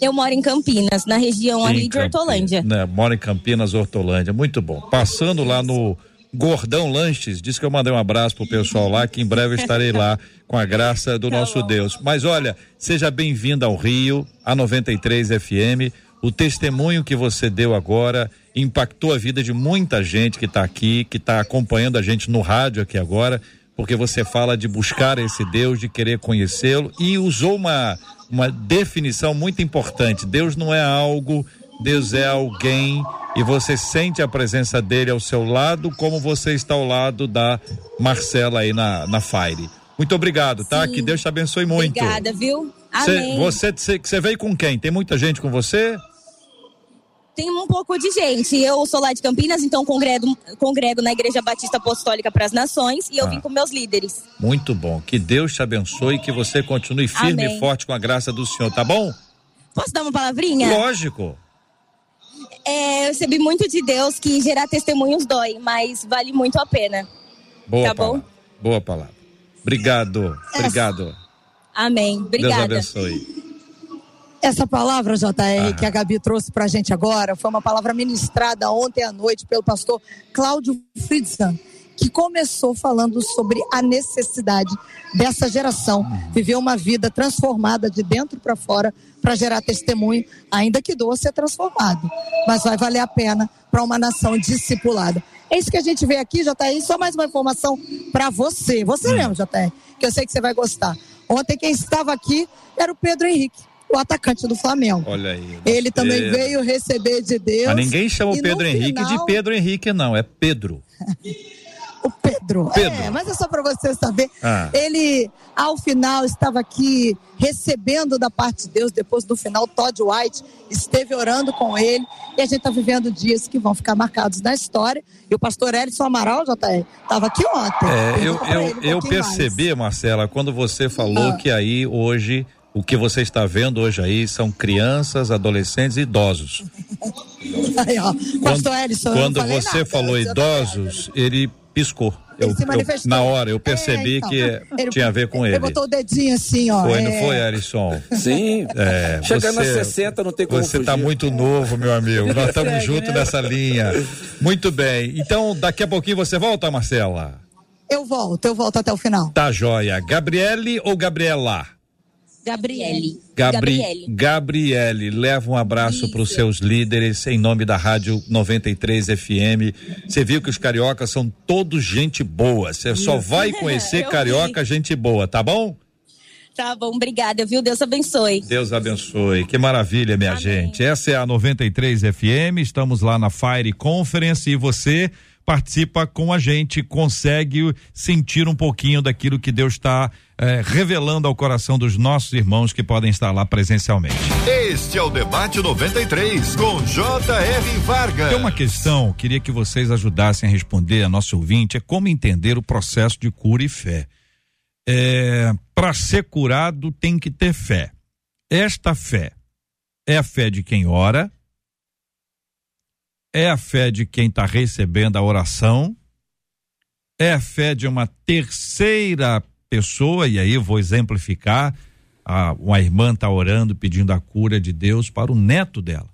Eu moro em Campinas, na região ali de Hortolândia. Né? Mora em Campinas, Hortolândia. Muito bom. Passando lá no Gordão Lanches, diz que eu mandei um abraço pro pessoal lá, que em breve eu estarei lá com a graça do nosso Deus. Mas olha, seja bem-vinda ao Rio, a 93 FM. O testemunho que você deu agora impactou a vida de muita gente que está aqui, que está acompanhando a gente no rádio aqui agora, porque você fala de buscar esse Deus, de querer conhecê-lo e usou uma, uma definição muito importante. Deus não é algo, Deus é alguém e você sente a presença dele ao seu lado, como você está ao lado da Marcela aí na, na Fire. Muito obrigado, tá? Sim. Que Deus te abençoe muito. Obrigada, viu? Cê- Amém. você, cê- você veio com quem? Tem muita gente com você? Tem um pouco de gente. Eu sou lá de Campinas, então congrego, congrego na Igreja Batista Apostólica para as Nações e eu Ah. vim com meus líderes. Muito bom. Que Deus te abençoe e que você continue firme Amém. e forte com a graça do Senhor, tá bom? Posso dar uma palavrinha? Lógico. É, eu recebi muito de Deus que gerar testemunhos dói, mas vale muito a pena. Boa Tá bom? palavra. Boa palavra. Obrigado. Obrigado. Amém. Deus Obrigada. abençoe. Essa palavra, JR, Ah. que a Gabi trouxe pra gente agora, foi uma palavra ministrada ontem à noite pelo pastor Cláudio Friedson, que começou falando sobre a necessidade dessa geração viver uma vida transformada de dentro para fora para gerar testemunho, ainda que doa ser transformado, mas vai valer a pena para uma nação discipulada. É isso que a gente vê aqui, JR. Só mais uma informação para você. Você mesmo, JR, que eu sei que você vai gostar. Ontem quem estava aqui era o Pedro Henrique, o atacante do Flamengo. Olha aí. Ele também Pedro. veio receber de Deus. Mas ninguém chama o Pedro Henrique final, de Pedro Henrique, não. É Pedro. O Pedro. Pedro. É, mas é só para você saber. Ah. Ele, ao final, estava aqui recebendo da parte de Deus. Depois do final, Todd White esteve orando com ele. E a gente está vivendo dias que vão ficar marcados na história. E o pastor Elson Amaral, JR, estava aqui ontem. É, eu, eu, um eu pouquinho mais. percebi, Marcela, quando você falou Ah. que aí hoje, o que você está vendo hoje aí são crianças, adolescentes e idosos. Aí, ó, não quando falei você nada, falou idosos, ele piscou. Eu, Ele se eu- manifestou. na hora, eu percebi É, então. que Ele- tinha a ver com Ele ele. botou o dedinho assim, ó. Foi, não é. foi, Alisson? Sim. É, Chegando você- a 60 não tem como Você está muito novo, meu amigo. Nós estamos né? juntos nessa linha. Muito bem. Então, daqui a pouquinho você volta, Marcela? Eu volto, eu volto até o final. Tá joia. Gabriele ou Gabriela? Gabriele. Gabri Gabriele. Gabriele, leva um abraço para os seus líderes em nome da Rádio 93 FM. Você viu que os cariocas são todos gente boa. Você só vai conhecer carioca gente boa, tá bom? Tá bom, obrigada, viu? Deus abençoe. Deus abençoe. Que maravilha, minha Amém. gente. Essa é a 93 FM. Estamos lá na Fire Conference e você participa com a gente, consegue sentir um pouquinho daquilo que Deus está eh, revelando ao coração dos nossos irmãos que podem estar lá presencialmente. Este é o Debate 93, com J.R. Vargas. Tem uma questão, queria que vocês ajudassem a responder a nosso ouvinte, é como entender o processo de cura e fé. É, Para ser curado tem que ter fé. Esta fé é a fé de quem ora, é a fé de quem está recebendo a oração É a fé de uma terceira pessoa, e aí eu vou exemplificar. A, uma irmã está orando, pedindo a cura de Deus para o neto dela.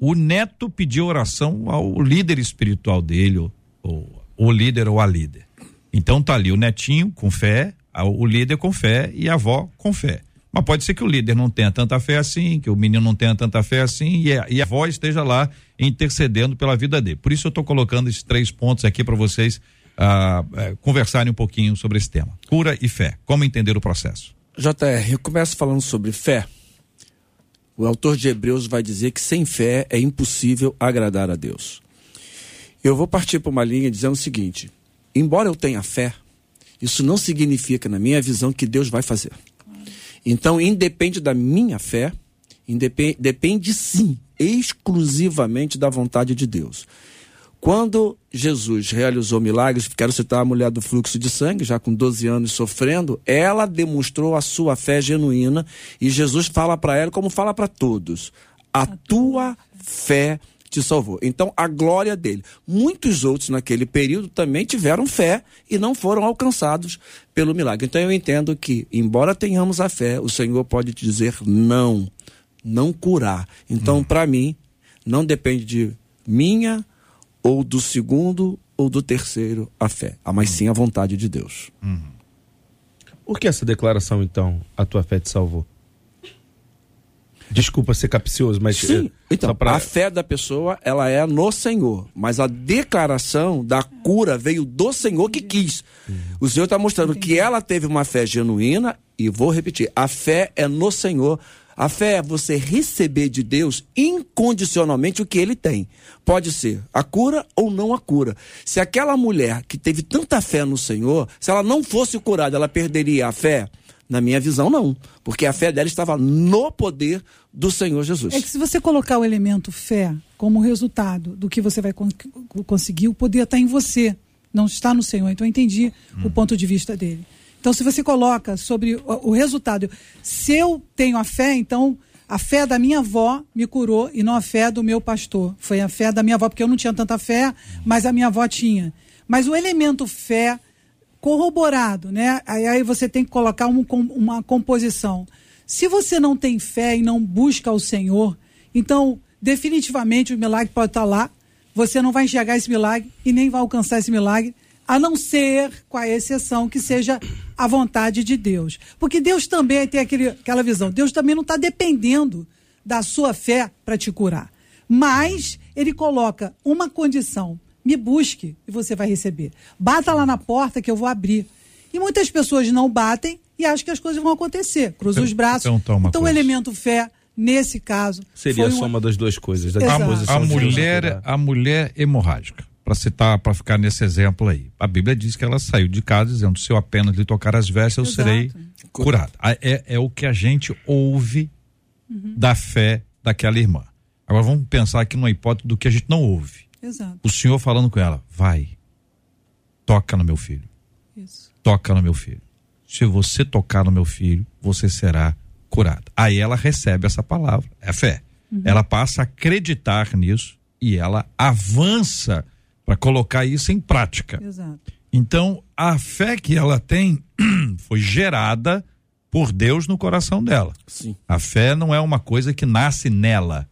O neto pediu oração ao líder espiritual dele, ou, o líder ou a líder. Então tá ali o netinho com fé, o líder com fé e a avó com fé. Mas pode ser que o líder não tenha tanta fé assim, que o menino não tenha tanta fé assim e a, e a avó esteja lá intercedendo pela vida dele. Por isso eu estou colocando esses três pontos aqui para vocês ah, eh, conversarem um pouquinho sobre esse tema. Cura e fé. Como entender o processo? JR, eu começo falando sobre fé. O autor de Hebreus vai dizer que sem fé é impossível agradar a Deus. Eu vou partir para uma linha dizendo o seguinte: embora eu tenha fé, isso não significa, na minha visão, que Deus vai fazer. Então, independe da minha fé, independe, depende sim, exclusivamente da vontade de Deus. Quando Jesus realizou milagres, quero citar a mulher do fluxo de sangue, já com 12 anos sofrendo, ela demonstrou a sua fé genuína e Jesus fala para ela como fala para todos: a tua fé te salvou. Então, a glória dele. Muitos outros naquele período também tiveram fé e não foram alcançados pelo milagre. Então, eu entendo que, embora tenhamos a fé, o Senhor pode te dizer não, não curar. Então, para mim, não depende de minha ou do segundo ou do terceiro a fé, mas sim a vontade de Deus. Por que essa declaração, então, a tua fé te salvou? Desculpa ser capcioso, mas. Sim, eh, então, pra- a fé da pessoa, ela é no Senhor, mas a declaração da cura veio do Senhor que quis. O Senhor está mostrando que ela teve uma fé genuína, e vou repetir, a fé é no Senhor. A fé é você receber de Deus incondicionalmente o que ele tem. Pode ser a cura ou não a cura. Se aquela mulher que teve tanta fé no Senhor, se ela não fosse curada, ela perderia a fé? Na minha visão, não. Porque a fé dela estava no poder do Senhor Jesus. É que se você colocar o elemento fé como resultado do que você vai con- conseguir, o poder está em você, não está no Senhor. Então eu entendi o ponto de vista dele. Então se você coloca sobre o, o resultado, se eu tenho a fé, então a fé da minha avó me curou e não a fé do meu pastor. Foi a fé da minha avó, porque eu não tinha tanta fé, mas a minha avó tinha. Mas o elemento fé corroborado, né? Aí, aí você tem que colocar um uma composição. Se você não tem fé e não busca o Senhor, então definitivamente o milagre pode estar lá. Você não vai enxergar esse milagre e nem vai alcançar esse milagre, a não ser, com a exceção, que seja a vontade de Deus. Porque Deus também tem aquele, aquela visão. Deus também não está dependendo da sua fé para te curar. Mas ele coloca uma condição: me busque e você vai receber. Bata lá na porta que eu vou abrir. E muitas pessoas não batem e acham que as coisas vão acontecer. Cruza os braços. então tá então o elemento fé, nesse caso. Seria a soma das duas coisas. Da A mulher, a mulher hemorrágica, para citar, para ficar nesse exemplo aí. A Bíblia diz que ela saiu de casa dizendo: se eu apenas lhe tocar as vestes, eu Exato. serei curada. É, é o que a gente ouve da fé daquela irmã. Agora vamos pensar aqui numa hipótese do que a gente não ouve. Exato. O Senhor falando com ela: vai, toca no meu filho, Isso. toca no meu filho. Se você tocar no meu filho, você será curada. Aí ela recebe essa palavra, é fé. Ela passa a acreditar nisso e ela avança para colocar isso em prática. Exato. Então, a fé que ela tem foi gerada por Deus no coração dela. Sim. A fé não é uma coisa que nasce nela.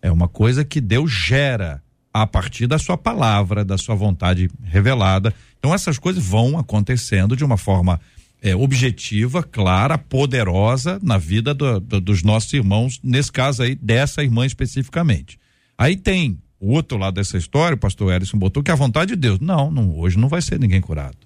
É uma coisa que Deus gera a partir da sua palavra, da sua vontade revelada. Então essas coisas vão acontecendo de uma forma eh, objetiva, clara, poderosa na vida do- do- dos nossos irmãos, nesse caso aí, dessa irmã especificamente. Aí tem o outro lado dessa história, o pastor Erison botou, que é a vontade de Deus. Não, não, hoje não vai ser ninguém curado.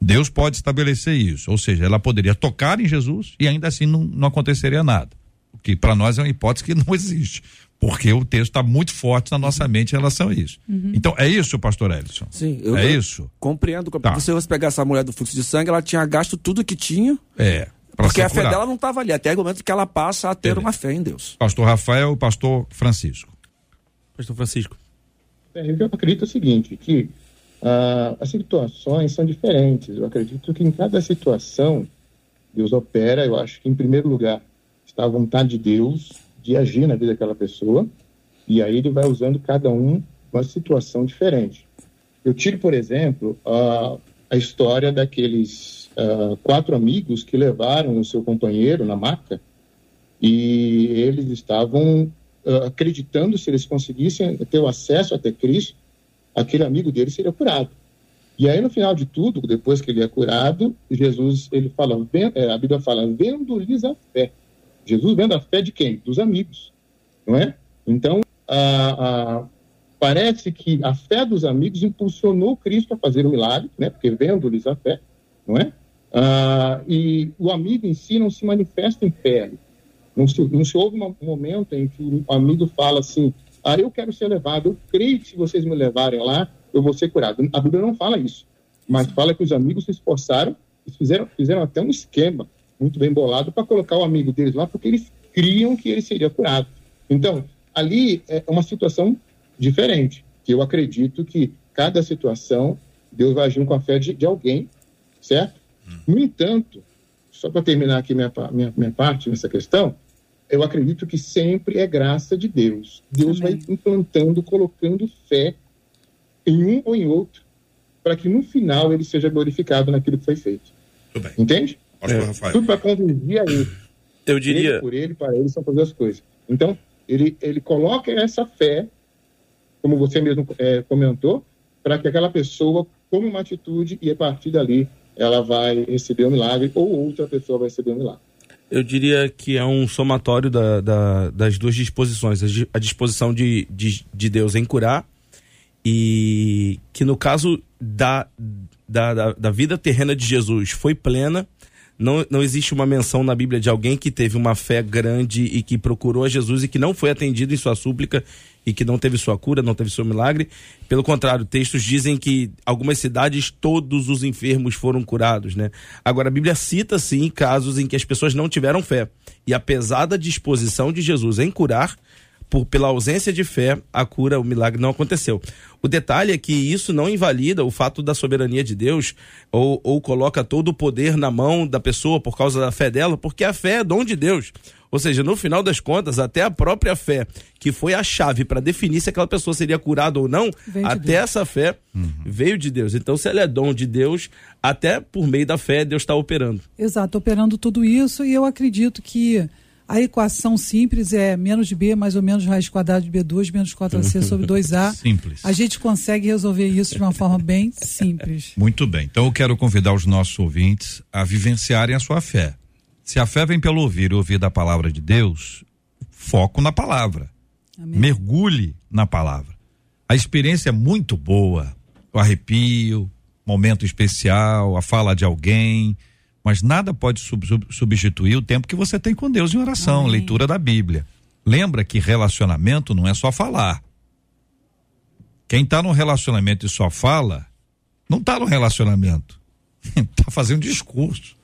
Deus pode estabelecer isso. Ou seja, ela poderia tocar em Jesus e ainda assim não, não aconteceria nada. O que para nós é uma hipótese que não existe. Porque o texto está muito forte na nossa mente em relação a isso. Então, é isso, pastor Edson? Sim, eu, é eu isso? compreendo. Tá. Se você pegar essa mulher do fluxo de sangue, ela tinha gasto tudo que tinha, É. porque a fé curado. dela não estava ali, até o momento que ela passa a ter uma fé em Deus. Pastor Rafael e pastor Francisco. Pastor Francisco. É, eu acredito o seguinte, que ah, as situações são diferentes. Eu acredito que em cada situação Deus opera. Eu acho que em primeiro lugar está a vontade de Deus de agir na vida daquela pessoa e aí ele vai usando cada um uma situação diferente. Eu tiro, por exemplo, a, a história daqueles ah, quatro amigos que levaram o seu companheiro na maca e eles estavam ah, acreditando se eles conseguissem ter o acesso até Cristo, aquele amigo dele seria curado. E aí, no final de tudo, depois que ele é curado, Jesus, ele fala, eh, a Bíblia fala, vendo-lhes a fé. Jesus vendo a fé de quem? Dos amigos, não é? Então, a- a- parece que a fé dos amigos impulsionou Cristo a fazer o milagre, né? Porque vendo-lhes a fé, não é? Ah, e o amigo em si não se manifesta em fé. Não se, não se houve um momento em que o amigo fala assim: Ah, eu quero ser levado, eu creio que se vocês me levarem lá, eu vou ser curado. A Bíblia não fala isso, mas fala que os amigos se esforçaram e fizeram, fizeram até um esquema muito bem bolado para colocar o amigo deles lá, porque eles criam que ele seria curado. Então, ali é uma situação diferente, que eu acredito que cada situação, Deus vai agindo com a fé de, de alguém, certo? No entanto, só para terminar aqui minha, minha, minha parte nessa questão, eu acredito que sempre é graça de Deus. Deus vai implantando, colocando fé em um ou em outro, para que no final ele seja glorificado naquilo que foi feito. Tudo bem. Entende? Pastor É, Rafael. Tudo para convergir a ele. Eu diria. Ele por ele, para ele, são fazer as coisas. Então, ele, ele coloca essa fé, como você mesmo é, comentou, para que aquela pessoa tome uma atitude e a partir dali ela vai receber o milagre ou outra pessoa vai receber o milagre. Eu diria que é um somatório da- da- das duas disposições. A, di- a disposição de, de, de Deus em curar e que no caso da, da, da vida terrena de Jesus foi plena. Não, não existe uma menção na Bíblia de alguém que teve uma fé grande e que procurou a Jesus e que não foi atendido em sua súplica e que não teve sua cura, não teve seu milagre. Pelo contrário, textos dizem que algumas cidades todos os enfermos foram curados, né? Agora a Bíblia cita sim casos em que as pessoas não tiveram fé e apesar da disposição de Jesus em curar, por, pela ausência de fé, a cura, o milagre não aconteceu. O detalhe é que isso não invalida o fato da soberania de Deus ou, ou coloca todo o poder na mão da pessoa por causa da fé dela, porque a fé é dom de Deus. Ou seja, no final das contas, até a própria fé, que foi a chave para definir se aquela pessoa seria curada ou não, Veio até Deus. essa fé veio de Deus. Então, se ela é dom de Deus, até por meio da fé, Deus está operando. Exato, operando tudo isso e eu acredito que a equação simples é menos B mais ou menos raiz quadrada de B2 menos 4AC sobre 2A. Simples. A gente consegue resolver isso de uma forma bem simples. Muito bem. Então eu quero convidar os nossos ouvintes a vivenciarem a sua fé. Se a fé vem pelo ouvir e ouvir da palavra de Deus, foco na palavra. Mergulhe na palavra. A experiência é muito boa. O arrepio, momento especial, a fala de alguém, mas nada pode sub- sub- substituir o tempo que você tem com Deus em oração, leitura da Bíblia. Lembra que relacionamento não é só falar. Quem está num relacionamento e só fala, não está no relacionamento. Está fazendo discurso.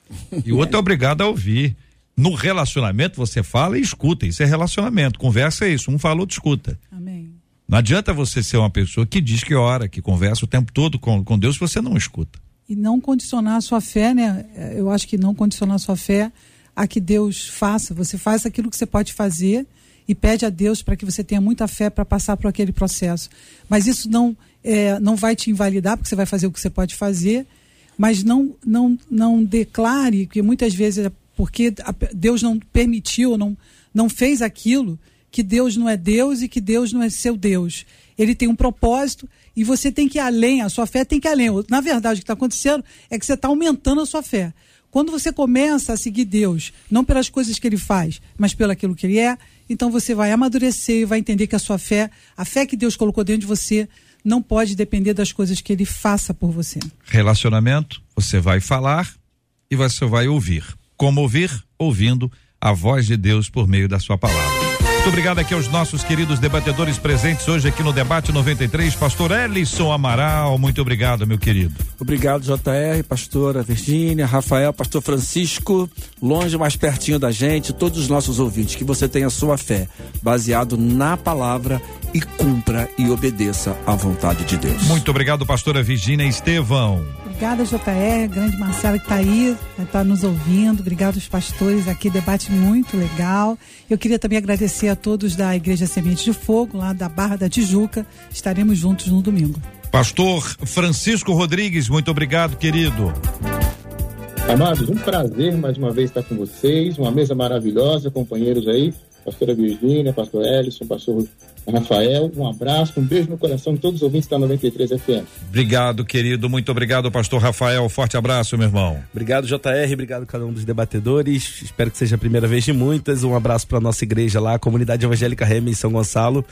E o outro é obrigado a ouvir. No relacionamento você fala e escuta. Isso é relacionamento. Conversa é isso. Um fala, outro escuta. Amém. Não adianta você ser uma pessoa que diz que ora, que conversa o tempo todo com, com Deus, se você não escuta. E não condicionar a sua fé, né? Eu acho que não condicionar a sua fé a que Deus faça. Você faz aquilo que você pode fazer e pede a Deus para que você tenha muita fé para passar por aquele processo. Mas isso não, é, não vai te invalidar, porque você vai fazer o que você pode fazer, mas não, não, não declare que muitas vezes é porque Deus não permitiu, não, não fez aquilo, que Deus não é Deus e que Deus não é seu Deus. Ele tem um propósito e você tem que ir além, a sua fé tem que ir além. Na verdade, o que está acontecendo é que você está aumentando a sua fé. Quando você começa a seguir Deus, não pelas coisas que ele faz, mas pelo aquilo que ele é, então você vai amadurecer e vai entender que a sua fé, a fé que Deus colocou dentro de você, não pode depender das coisas que ele faça por você. Relacionamento, você vai falar e você vai ouvir. Como ouvir? Ouvindo a voz de Deus por meio da sua palavra. Muito obrigado aqui aos nossos queridos debatedores presentes hoje aqui no Debate 93. Pastor Ellison Amaral, muito obrigado, meu querido. Obrigado, JR, pastora Virgínia, Rafael, pastor Francisco, longe, mais pertinho da gente, todos os nossos ouvintes, que você tenha sua fé baseado na palavra e cumpra e obedeça à vontade de Deus. Muito obrigado, pastora Virgínia Estevão. Obrigada, JR, grande Marcela que está aí, está nos ouvindo. Obrigado aos pastores aqui, debate muito legal. Eu queria também agradecer a todos da Igreja Semente de Fogo, lá da Barra da Tijuca. Estaremos juntos no domingo. Pastor Francisco Rodrigues, muito obrigado, querido. Amados, um prazer mais uma vez estar com vocês, uma mesa maravilhosa, companheiros aí, pastora Virgínia, pastor Ellison, pastor Rafael, um abraço, um beijo no coração de todos os ouvintes da 93 FM. Obrigado, querido, muito obrigado, pastor Rafael, forte abraço, meu irmão. Obrigado, JR, obrigado a cada um dos debatedores. Espero que seja a primeira vez de muitas. Um abraço para nossa igreja lá, a comunidade evangélica Rema em São Gonçalo.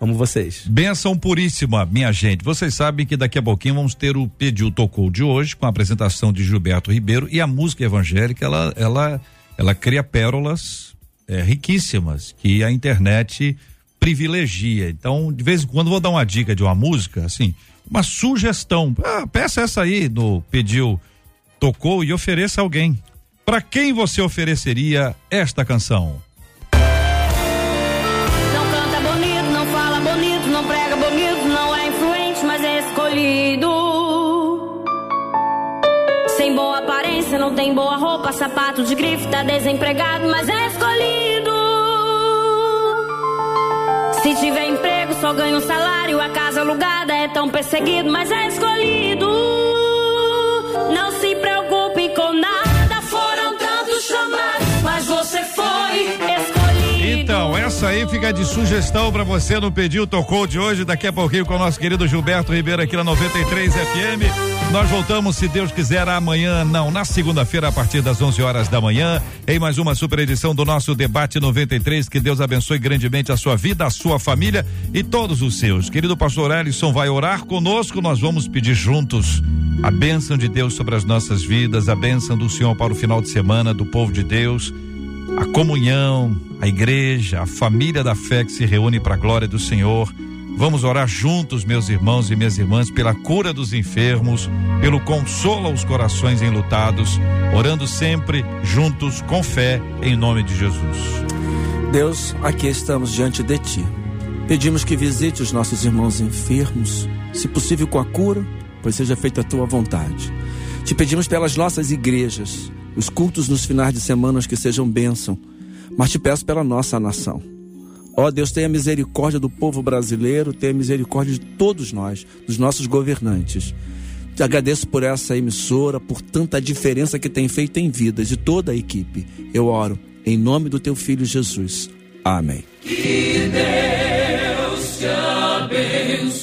Amo vocês. Benção puríssima, minha gente. Vocês sabem que daqui a pouquinho vamos ter o Pediu Tocou de hoje, com a apresentação de Gilberto Ribeiro e a música evangélica, ela, ela, ela cria pérolas é, riquíssimas que a internet privilegia. Então, de vez em quando vou dar uma dica de uma música, assim, uma sugestão. Ah, peça essa aí no Pediu Tocou e ofereça alguém. Para quem você ofereceria esta canção? Não canta bonito, não fala bonito, não prega bonito, não é influente, mas é escolhido. Aparência, não tem boa roupa, sapato de grife, tá desempregado, mas é escolhido. Se tiver emprego, só ganha um salário, a casa alugada é tão perseguido, mas é escolhido. De sugestão para você no Pediu Tocou de hoje. Daqui a pouquinho com o nosso querido Gilberto Ribeiro aqui na 93 FM. Nós voltamos, se Deus quiser, amanhã, não, na segunda-feira, a partir das 11 horas da manhã, em mais uma super edição do nosso Debate 93. Que Deus abençoe grandemente a sua vida, a sua família e todos os seus. Querido pastor Ellison vai orar conosco, nós vamos pedir juntos a bênção de Deus sobre as nossas vidas, a bênção do Senhor para o final de semana do povo de Deus a comunhão, a igreja, a família da fé que se reúne para a glória do Senhor. Vamos orar juntos, meus irmãos e minhas irmãs, pela cura dos enfermos, pelo consolo aos corações enlutados, orando sempre juntos com fé em nome de Jesus. Deus, aqui estamos diante de Ti. Pedimos que visite os nossos irmãos enfermos, se possível com a cura, pois seja feita a Tua vontade. Te pedimos pelas nossas igrejas, os cultos nos finais de semana que sejam bênção, mas te peço pela nossa nação. Ó Deus, tenha misericórdia do povo brasileiro, tenha misericórdia de todos nós, dos nossos governantes. Te agradeço por essa emissora, por tanta diferença que tem feito em vidas de toda a equipe. Eu oro em nome do teu filho Jesus. Amém. Que Deus te abençoe.